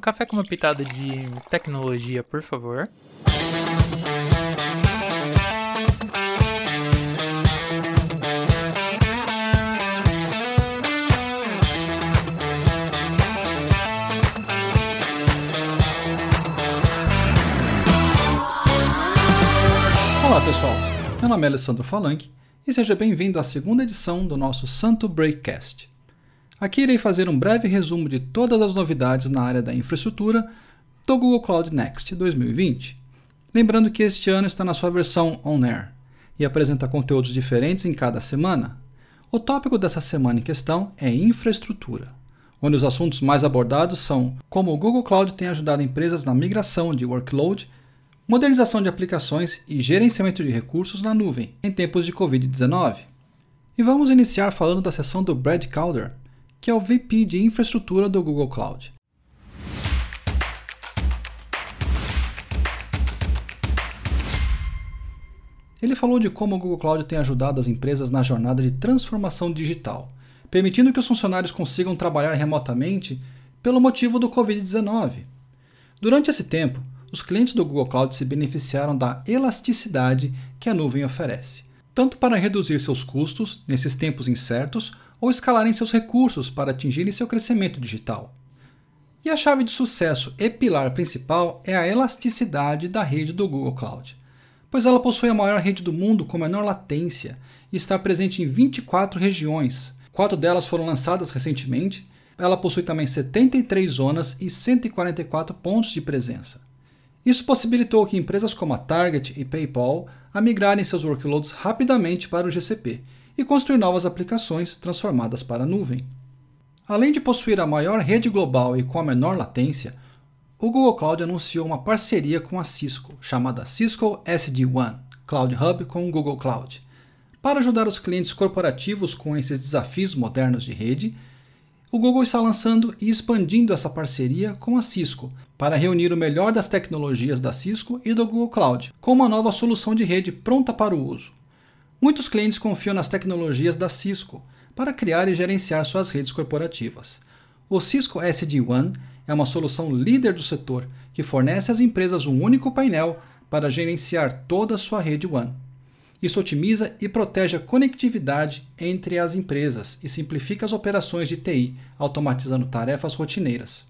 Um café com uma pitada de tecnologia, por favor. Olá pessoal, meu nome é Alessandro Falanque e seja bem-vindo à segunda edição do nosso Santo Breakcast. Aqui irei fazer um breve resumo de todas as novidades na área da infraestrutura do Google Cloud Next 2020. Lembrando que este ano está na sua versão On Air e apresenta conteúdos diferentes em cada semana. O tópico dessa semana em questão é infraestrutura, onde os assuntos mais abordados são como o Google Cloud tem ajudado empresas na migração de workload modernização de aplicações e gerenciamento de recursos na nuvem em tempos de Covid-19. E vamos iniciar falando da sessão do Brad Calder, que é o VP de infraestrutura do Google Cloud. Ele falou de como o Google Cloud tem ajudado as empresas na jornada de transformação digital, permitindo que os funcionários consigam trabalhar remotamente pelo motivo do Covid-19. Durante esse tempo, os clientes do Google Cloud se beneficiaram da elasticidade que a nuvem oferece, tanto para reduzir seus custos nesses tempos incertos ou escalarem seus recursos para atingirem seu crescimento digital. E a chave de sucesso e pilar principal é a elasticidade da rede do Google Cloud, pois ela possui a maior rede do mundo com menor latência e está presente em 24 regiões. Quatro delas foram lançadas recentemente. Ela possui também 73 zonas e 144 pontos de presença. Isso possibilitou que empresas como a Target e PayPal migrarem seus workloads rapidamente para o GCP e construir novas aplicações transformadas para a nuvem. Além de possuir a maior rede global e com a menor latência, o Google Cloud anunciou uma parceria com a Cisco, chamada Cisco SD-WAN Cloud Hub com o Google Cloud, para ajudar os clientes corporativos com esses desafios modernos de rede o Google está lançando e expandindo essa parceria com a Cisco para reunir o melhor das tecnologias da Cisco e do Google Cloud, com uma nova solução de rede pronta para o uso. Muitos clientes confiam nas tecnologias da Cisco para criar e gerenciar suas redes corporativas. O Cisco SD-WAN é uma solução líder do setor que fornece às empresas um único painel para gerenciar toda a sua rede WAN. Isso otimiza e protege a conectividade entre as empresas e simplifica as operações de TI, automatizando tarefas rotineiras.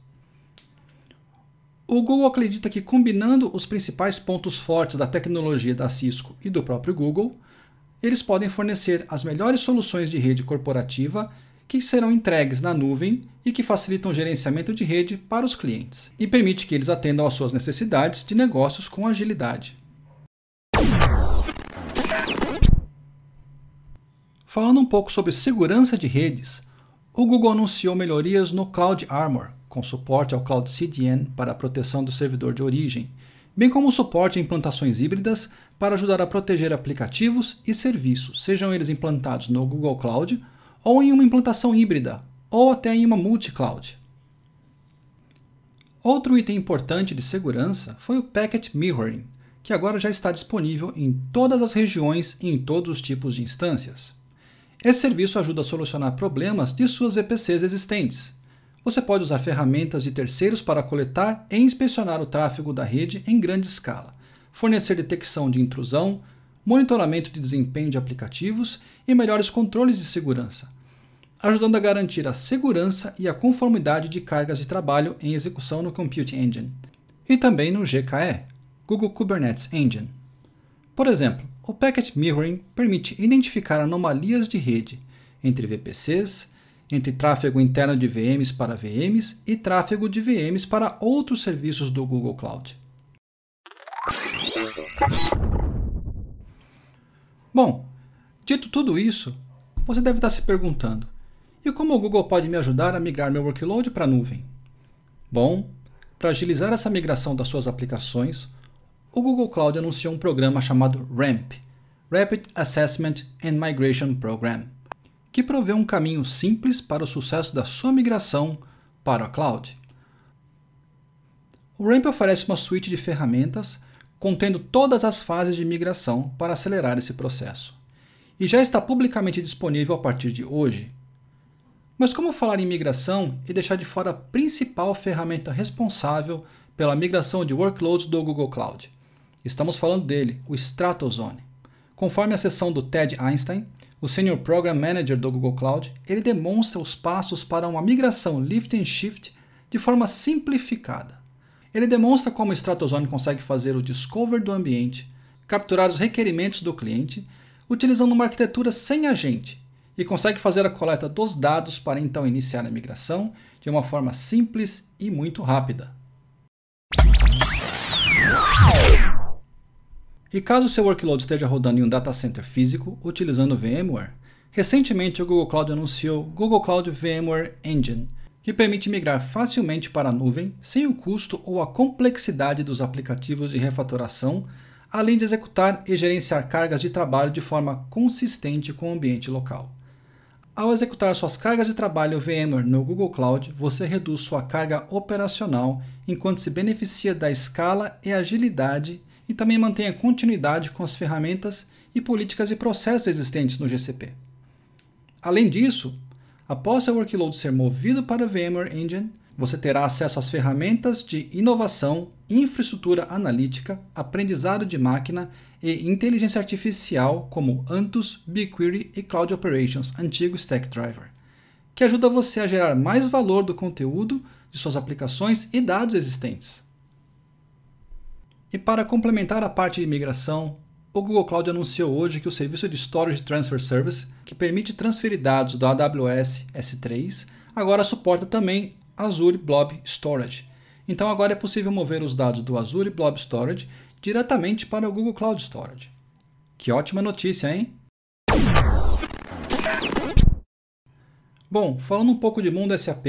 O Google acredita que combinando os principais pontos fortes da tecnologia da Cisco e do próprio Google, eles podem fornecer as melhores soluções de rede corporativa que serão entregues na nuvem e que facilitam o gerenciamento de rede para os clientes e permite que eles atendam às suas necessidades de negócios com agilidade. Falando um pouco sobre segurança de redes, o Google anunciou melhorias no Cloud Armor, com suporte ao Cloud CDN para a proteção do servidor de origem, bem como suporte a implantações híbridas para ajudar a proteger aplicativos e serviços, sejam eles implantados no Google Cloud ou em uma implantação híbrida, ou até em uma multi-cloud. Outro item importante de segurança foi o Packet Mirroring, que agora já está disponível em todas as regiões e em todos os tipos de instâncias. Esse serviço ajuda a solucionar problemas de suas VPCs existentes. Você pode usar ferramentas de terceiros para coletar e inspecionar o tráfego da rede em grande escala, fornecer detecção de intrusão, monitoramento de desempenho de aplicativos e melhores controles de segurança, ajudando a garantir a segurança e a conformidade de cargas de trabalho em execução no Compute Engine e também no GKE, Google Kubernetes Engine. Por exemplo, o Packet Mirroring permite identificar anomalias de rede entre VPCs, entre tráfego interno de VMs para VMs e tráfego de VMs para outros serviços do Google Cloud. Bom, dito tudo isso, você deve estar se perguntando: e como o Google pode me ajudar a migrar meu workload para a nuvem? Bom, para agilizar essa migração das suas aplicações, o Google Cloud anunciou um programa chamado RAMP Rapid Assessment and Migration Program que provê um caminho simples para o sucesso da sua migração para a cloud. O RAMP oferece uma suite de ferramentas contendo todas as fases de migração para acelerar esse processo, e já está publicamente disponível a partir de hoje. Mas como falar em migração e deixar de fora a principal ferramenta responsável pela migração de workloads do Google Cloud? Estamos falando dele, o Stratozone. Conforme a sessão do Ted Einstein, o Senior Program Manager do Google Cloud, ele demonstra os passos para uma migração lift and shift de forma simplificada. Ele demonstra como o Stratozone consegue fazer o discover do ambiente, capturar os requerimentos do cliente, utilizando uma arquitetura sem agente, e consegue fazer a coleta dos dados para então iniciar a migração de uma forma simples e muito rápida. E caso seu workload esteja rodando em um data center físico utilizando VMware, recentemente o Google Cloud anunciou Google Cloud VMware Engine, que permite migrar facilmente para a nuvem sem o custo ou a complexidade dos aplicativos de refatoração, além de executar e gerenciar cargas de trabalho de forma consistente com o ambiente local. Ao executar suas cargas de trabalho VMware no Google Cloud, você reduz sua carga operacional enquanto se beneficia da escala e agilidade e também mantenha continuidade com as ferramentas e políticas e processos existentes no GCP. Além disso, após seu workload ser movido para o VMware Engine, você terá acesso às ferramentas de inovação, infraestrutura analítica, aprendizado de máquina e inteligência artificial como Antus, BigQuery e Cloud Operations, antigo Stackdriver, que ajuda você a gerar mais valor do conteúdo de suas aplicações e dados existentes. E para complementar a parte de migração, o Google Cloud anunciou hoje que o serviço de Storage Transfer Service, que permite transferir dados da AWS S3, agora suporta também Azure Blob Storage. Então agora é possível mover os dados do Azure Blob Storage diretamente para o Google Cloud Storage. Que ótima notícia, hein? Bom, falando um pouco de mundo SAP,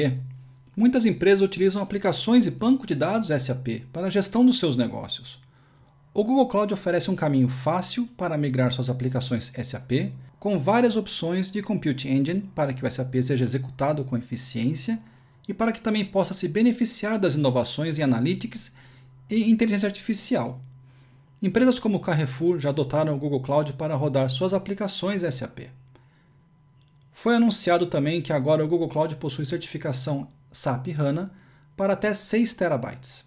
Muitas empresas utilizam aplicações e banco de dados SAP para a gestão dos seus negócios. O Google Cloud oferece um caminho fácil para migrar suas aplicações SAP, com várias opções de Compute Engine para que o SAP seja executado com eficiência e para que também possa se beneficiar das inovações em Analytics e inteligência artificial. Empresas como Carrefour já adotaram o Google Cloud para rodar suas aplicações SAP. Foi anunciado também que agora o Google Cloud possui certificação SAP HANA para até 6 terabytes.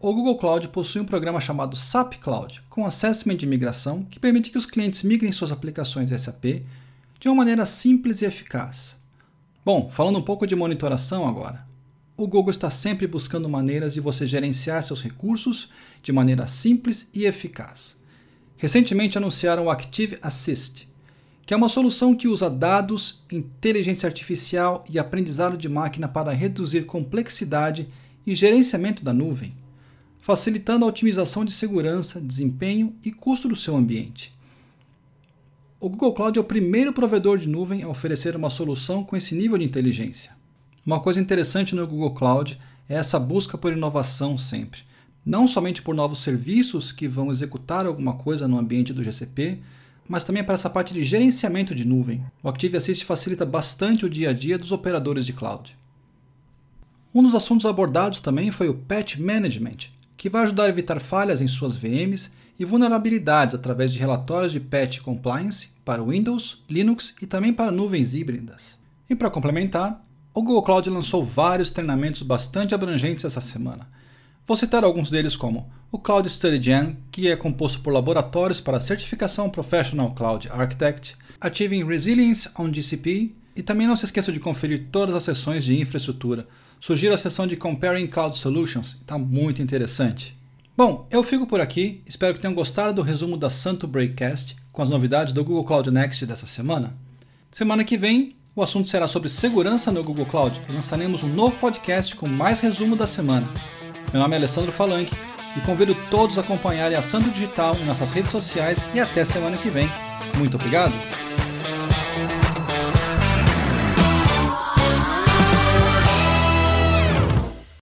O Google Cloud possui um programa chamado SAP Cloud, com assessment de migração, que permite que os clientes migrem suas aplicações SAP de uma maneira simples e eficaz. Bom, falando um pouco de monitoração agora. O Google está sempre buscando maneiras de você gerenciar seus recursos de maneira simples e eficaz. Recentemente anunciaram o Active Assist, que é uma solução que usa dados, inteligência artificial e aprendizado de máquina para reduzir complexidade e gerenciamento da nuvem, facilitando a otimização de segurança, desempenho e custo do seu ambiente. O Google Cloud é o primeiro provedor de nuvem a oferecer uma solução com esse nível de inteligência. Uma coisa interessante no Google Cloud é essa busca por inovação sempre. Não somente por novos serviços que vão executar alguma coisa no ambiente do GCP, mas também para essa parte de gerenciamento de nuvem. O Active Assist facilita bastante o dia a dia dos operadores de cloud. Um dos assuntos abordados também foi o Patch Management, que vai ajudar a evitar falhas em suas VMs e vulnerabilidades através de relatórios de patch compliance para Windows, Linux e também para nuvens híbridas. E para complementar, o Google Cloud lançou vários treinamentos bastante abrangentes essa semana, Vou citar alguns deles como o Cloud Study Gen, que é composto por laboratórios para certificação Professional Cloud Architect, Achieving Resilience on GCP, e também não se esqueça de conferir todas as sessões de infraestrutura. Sugiro a sessão de Comparing Cloud Solutions, está muito interessante. Bom, eu fico por aqui, espero que tenham gostado do resumo da Santo Breakcast com as novidades do Google Cloud Next dessa semana. Semana que vem, o assunto será sobre segurança no Google Cloud e lançaremos um novo podcast com mais resumo da semana. Meu nome é Alessandro Falanque e convido todos a acompanharem a Santo Digital em nossas redes sociais e até semana que vem. Muito obrigado!